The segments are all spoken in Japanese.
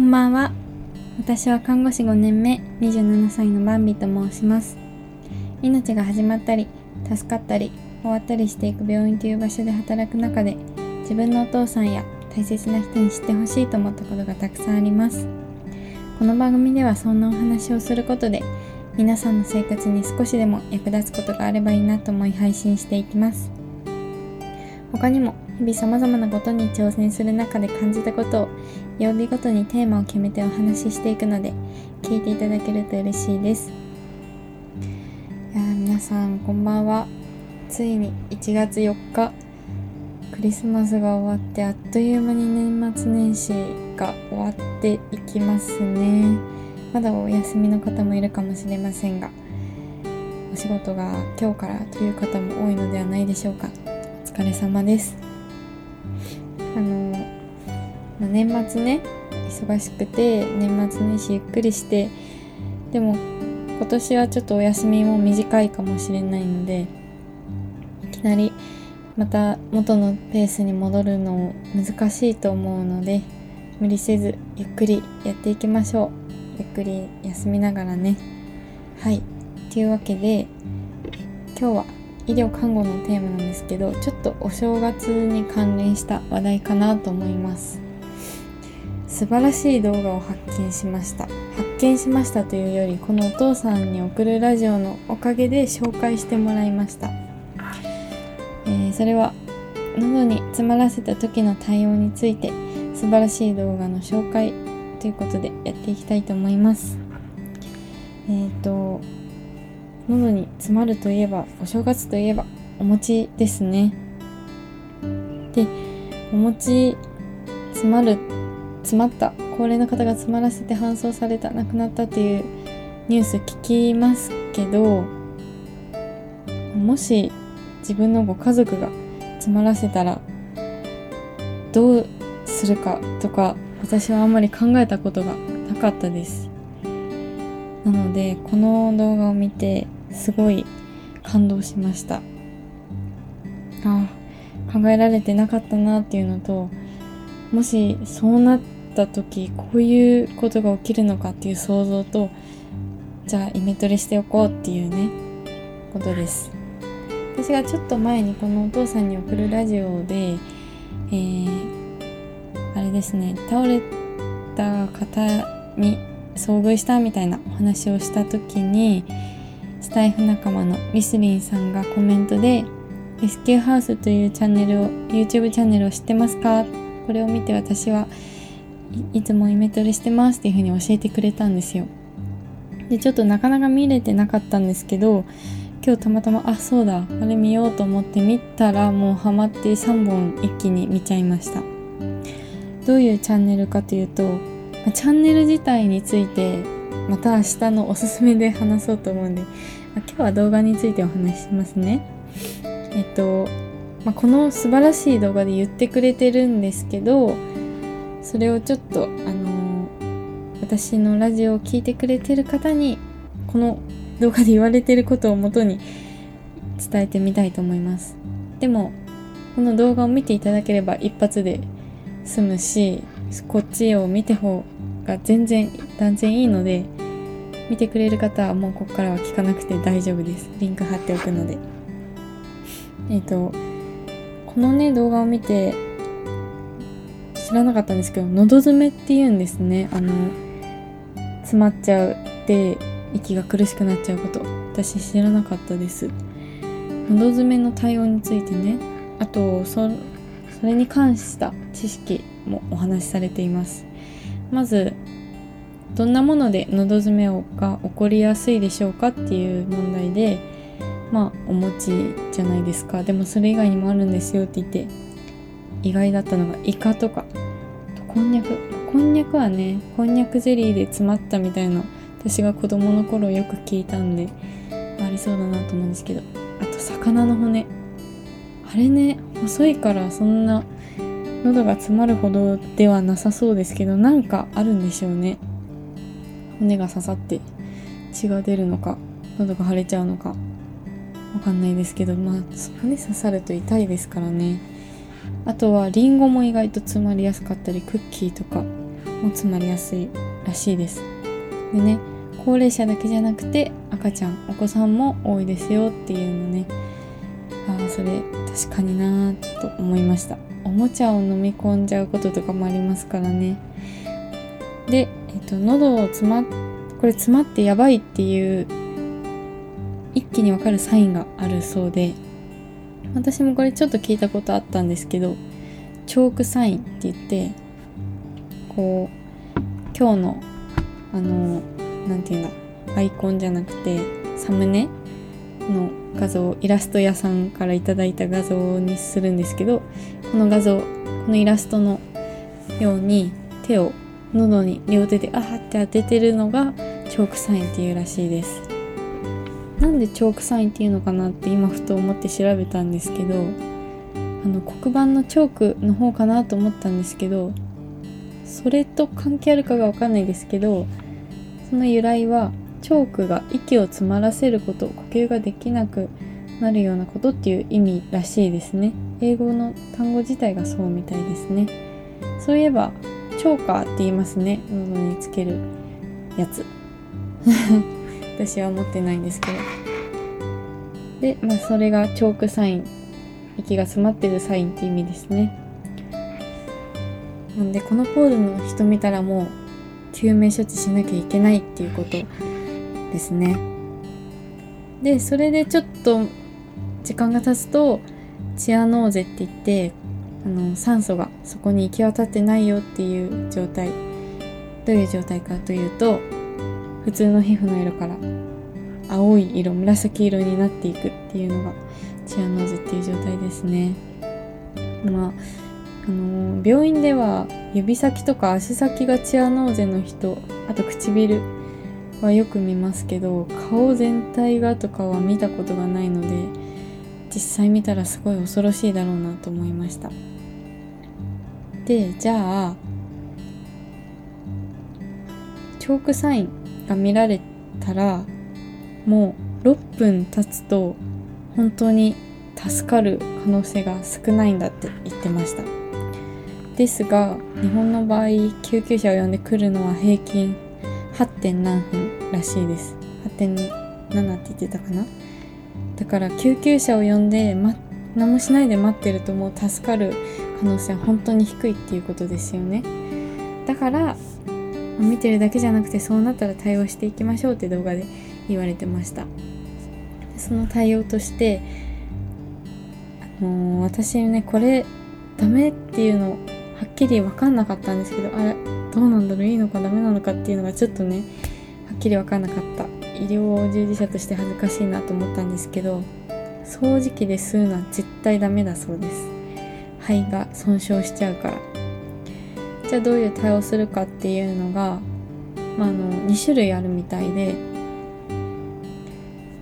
こんばんは。私は看護師5年目27歳のバンビと申します。命が始まったり助かったり終わったりしていく病院という場所で働く中で自分のお父さんや大切な人に知ってほしいと思ったことがたくさんあります。この番組ではそんなお話をすることで皆さんの生活に少しでも役立つことがあればいいなと思い配信していきます。他にも日々様々なことに挑戦する中で感じたことを曜日ごとにテーマを決めてお話ししていくので聞いていただけると嬉しいです。いや皆さんこんばんは。ついに1月4日クリスマスが終わってあっという間に年末年始が終わっていきますね。まだお休みの方もいるかもしれませんがお仕事が今日からという方も多いのではないでしょうか。お疲れ様です。あの年末ね忙しくて年末年始ゆっくりしてでも今年はちょっとお休みも短いかもしれないのでいきなりまた元のペースに戻るの難しいと思うので無理せずゆっくりやっていきましょう。ゆっくり休みながらね。はい。というわけで今日は医療看護のテーマなんですけどちょっとお正月に関連した話題かなと思います。素晴らしい動画を発見しました。発見しましたというよりこのお父さんに送るラジオのおかげで紹介してもらいました、えー、それは喉に詰まらせた時の対応について素晴らしい動画の紹介ということでやっていきたいと思います。えっ、ー、と喉に詰まるといえばお正月といえばお餅ですね。でお餅詰まるって詰まった。高齢の方が詰まらせて搬送された。亡くなったっていうニュース聞きますけどもし自分のご家族が詰まらせたらどうするかとか私はあんまり考えたことがなかったです。なのでこの動画を見てすごい感動しました。あ考えられてなかったなっていうのともしそうなった時こういうことが起きるのかっていう想像とじゃあイメトレしておこうっていうねことです。私がちょっと前にこのお父さんに送るラジオでえーあれですね倒れた方に遭遇したみたいなお話をした時にスタイフ仲間のミスリンさんがコメントでレスキューハウスというチャンネルを YouTube チャンネルを知ってますか？これを見て私はいつもイメトレしてますっていうふうに教えてくれたんですよでちょっとなかなか見れてなかったんですけど今日たまたまあそうだあれ見ようと思って見たらもうハマって3本一気に見ちゃいましたどういうチャンネルかというと、チャンネル自体についてまた明日のおすすめで話そうと思うんで、今日は動画についてお話ししますね。えっと、まあ、この素晴らしい動画で言ってくれてるんですけどそれをちょっとあのー、私のラジオを聴いてくれてる方にこの動画で言われてることをもとに伝えてみたいと思います。でもこの動画を見ていただければ一発で済むしこっちを見て方が全然断然いいので見てくれる方はもうここからは聞かなくて大丈夫です。リンク貼っておくので。えっ、ー、とこのね動画を見て知らなかったんですけど喉詰めって言うんですね。あの詰まっちゃうで息が苦しくなっちゃうこと。私知らなかったです。喉詰めの対応についてね。あとそそれに関した知識もお話しされています。まずどんなもので喉詰めが起こりやすいでしょうかっていう問題でまあお餅じゃないですか。でもそれ以外にもあるんですよって言って意外だったのがイカとか。こんにゃくこんにゃくはねこんにゃくゼリーで詰まったみたいな私が子供の頃よく聞いたんでありそうだなと思うんですけどあと魚の骨。あれね細いからそんな喉が詰まるほどではなさそうですけどなんかあるんでしょうね。骨が刺さって血が出るのか喉が腫れちゃうのかわかんないですけどまあ骨刺さると痛いですからね。あとはりんごも意外と詰まりやすかったりクッキーとかも詰まりやすいらしいです。でね高齢者だけじゃなくて赤ちゃんお子さんも多いですよっていうのね。ああそれ確かになーと思いました。おもちゃを飲み込んじゃうこととかもありますからね。で、えっと、喉を詰まこれ詰まってやばいっていう一気にわかるサインがあるそうで。私もこれちょっと聞いたことあったんですけどチョークサインって言ってこう今日のあの何て言うんだアイコンじゃなくてサムネの画像イラスト屋さんから頂いた画像にするんですけどこの画像このイラストのように手を喉に両手であーって当ててるのがチョークサインっていうらしいです。なんでチョークサインっていうのかなって今ふと思って調べたんですけどあの黒板のチョークの方かなと思ったんですけどそれと関係あるかがわかんないですけどその由来はチョークが息を詰まらせること呼吸ができなくなるようなことっていう意味らしいですね。英語の単語自体がそうみたいですね。そういえばチョーカーって言いますね。喉につけるやつ。私は持ってないんですけど。でまあそれがチョークサイン息が詰まってるサインって意味ですね。なんでこのポーズの人見たらもう救命処置しなきゃいけないっていうことですね。でそれでちょっと時間が経つとチアノーゼって言ってあの酸素がそこに行き渡ってないよっていう状態。どういう状態かというと普通の皮膚の色から青い色紫色になっていくっていうのがチアノーゼっていう状態ですね。まああの病院では指先とか足先がチアノーゼの人あと唇はよく見ますけど顔全体がとかは見たことがないので実際見たらすごい恐ろしいだろうなと思いました。でじゃあチョークサインが見られたらもう6分経つと本当に助かる可能性が少ないんだって言ってました。ですが日本の場合救急車を呼んでくるのは平均 8. 点何分らしいです。8.7って言ってたかな。だから救急車を呼んで、ま、何もしないで待ってるともう助かる可能性は本当に低いっていうことですよね。だから見てるだけじゃなくてそうなったら対応していきましょうって動画で言われてました。その対応としてあのー、私ねこれダメっていうのはっきり分かんなかったんですけどあれどうなんだろういいのかダメなのかっていうのがちょっとねはっきり分かんなかった。医療従事者として恥ずかしいなと思ったんですけど掃除機で吸うのは絶対ダメだそうです。肺が損傷しちゃうから。じゃあどういう対応するかっていうのが、まあ、あの2種類あるみたいで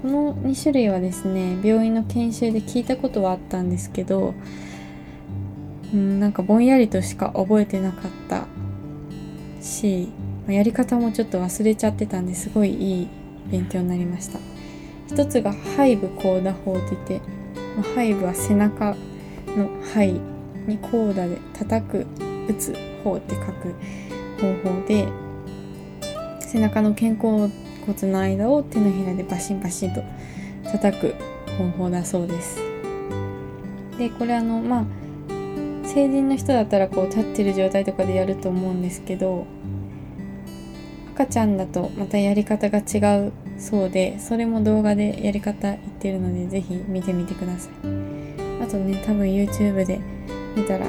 この2種類はですね病院の研修で聞いたことはあったんですけどうんなんかぼんやりとしか覚えてなかったしやり方もちょっと忘れちゃってたんですごいいい勉強になりました。一つが背部コーダ法って言って背部は背中の背にコーダで叩く打つ方って書く方法で背中の肩甲骨の間を手のひらでバシンバシンと叩く方法だそうです。でこれあのまあ成人の人だったらこう立ってる状態とかでやると思うんですけど赤ちゃんだとまたやり方が違うそうでそれも動画でやり方言ってるので是非見てみてください。あとね多分 YouTube で見たら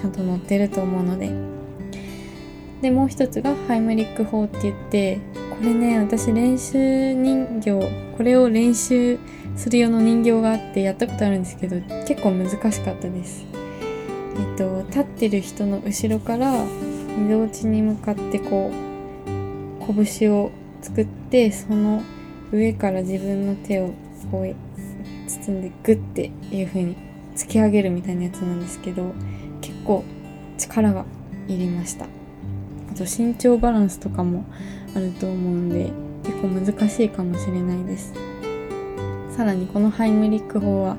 ちゃんと載ってると思うので。でもう一つがハイムリック法って言ってこれね私練習人形これを練習する用の人形があってやったことあるんですけど結構難しかったです。えっと立ってる人の後ろから移動地に向かってこう拳を作ってその上から自分の手をこう包んでグッていう風に突き上げるみたいなやつなんですけど構力がいりました。あと身長バランスとかもあると思うんで結構難しいかもしれないです。さらにこのハイムリック法は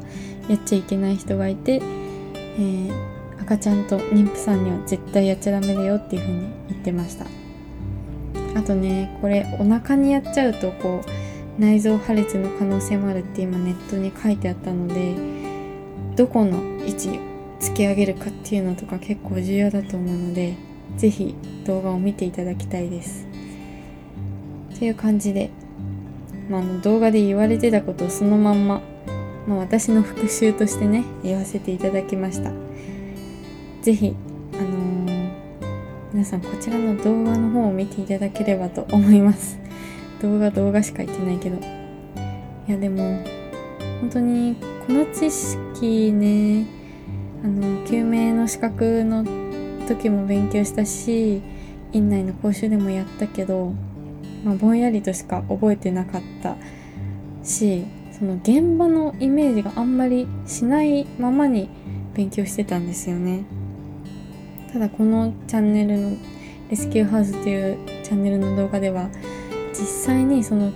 やっちゃいけない人がいて、えー、赤ちゃんと妊婦さんには絶対やっちゃダメだよっていう風に言ってました。あとねこれお腹にやっちゃうとこう内臓破裂の可能性もあるって今ネットに書いてあったのでどこの位置突き上げるかっていうのとか結構重要だと思うので是非動画を見ていただきたいです。っていう感じで、まあ、あの動画で言われてたことをそのまんま、まあ、私の復習としてね言わせていただきました。是非あのー、皆さんこちらの動画の方を見ていただければと思います。動画動画しか言ってないけど。いやでも本当にこの知識ねあの救命の資格の時も勉強したし院内の講習でもやったけど、まあ、ぼんやりとしか覚えてなかったしその現場のイメージがあんまりしないままに勉強してたんですよね。ただこのチャンネルのレスキューハウスというチャンネルの動画では実際にその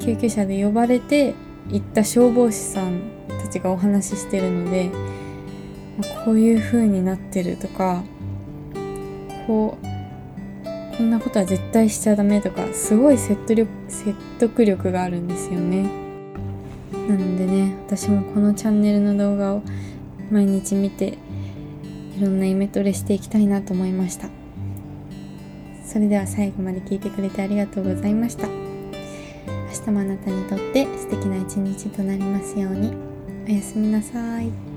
救急車で呼ばれて行った消防士さんたちがお話ししてるのでこういう風になってるとかこうこんなことは絶対しちゃダメとかすごい説得力説得力があるんですよね。なのでね私もこのチャンネルの動画を毎日見ていろんなイメトレしていきたいなと思いました。それでは最後まで聞いてくれてありがとうございました。明日もあなたにとって素敵な一日となりますように。おやすみなさい。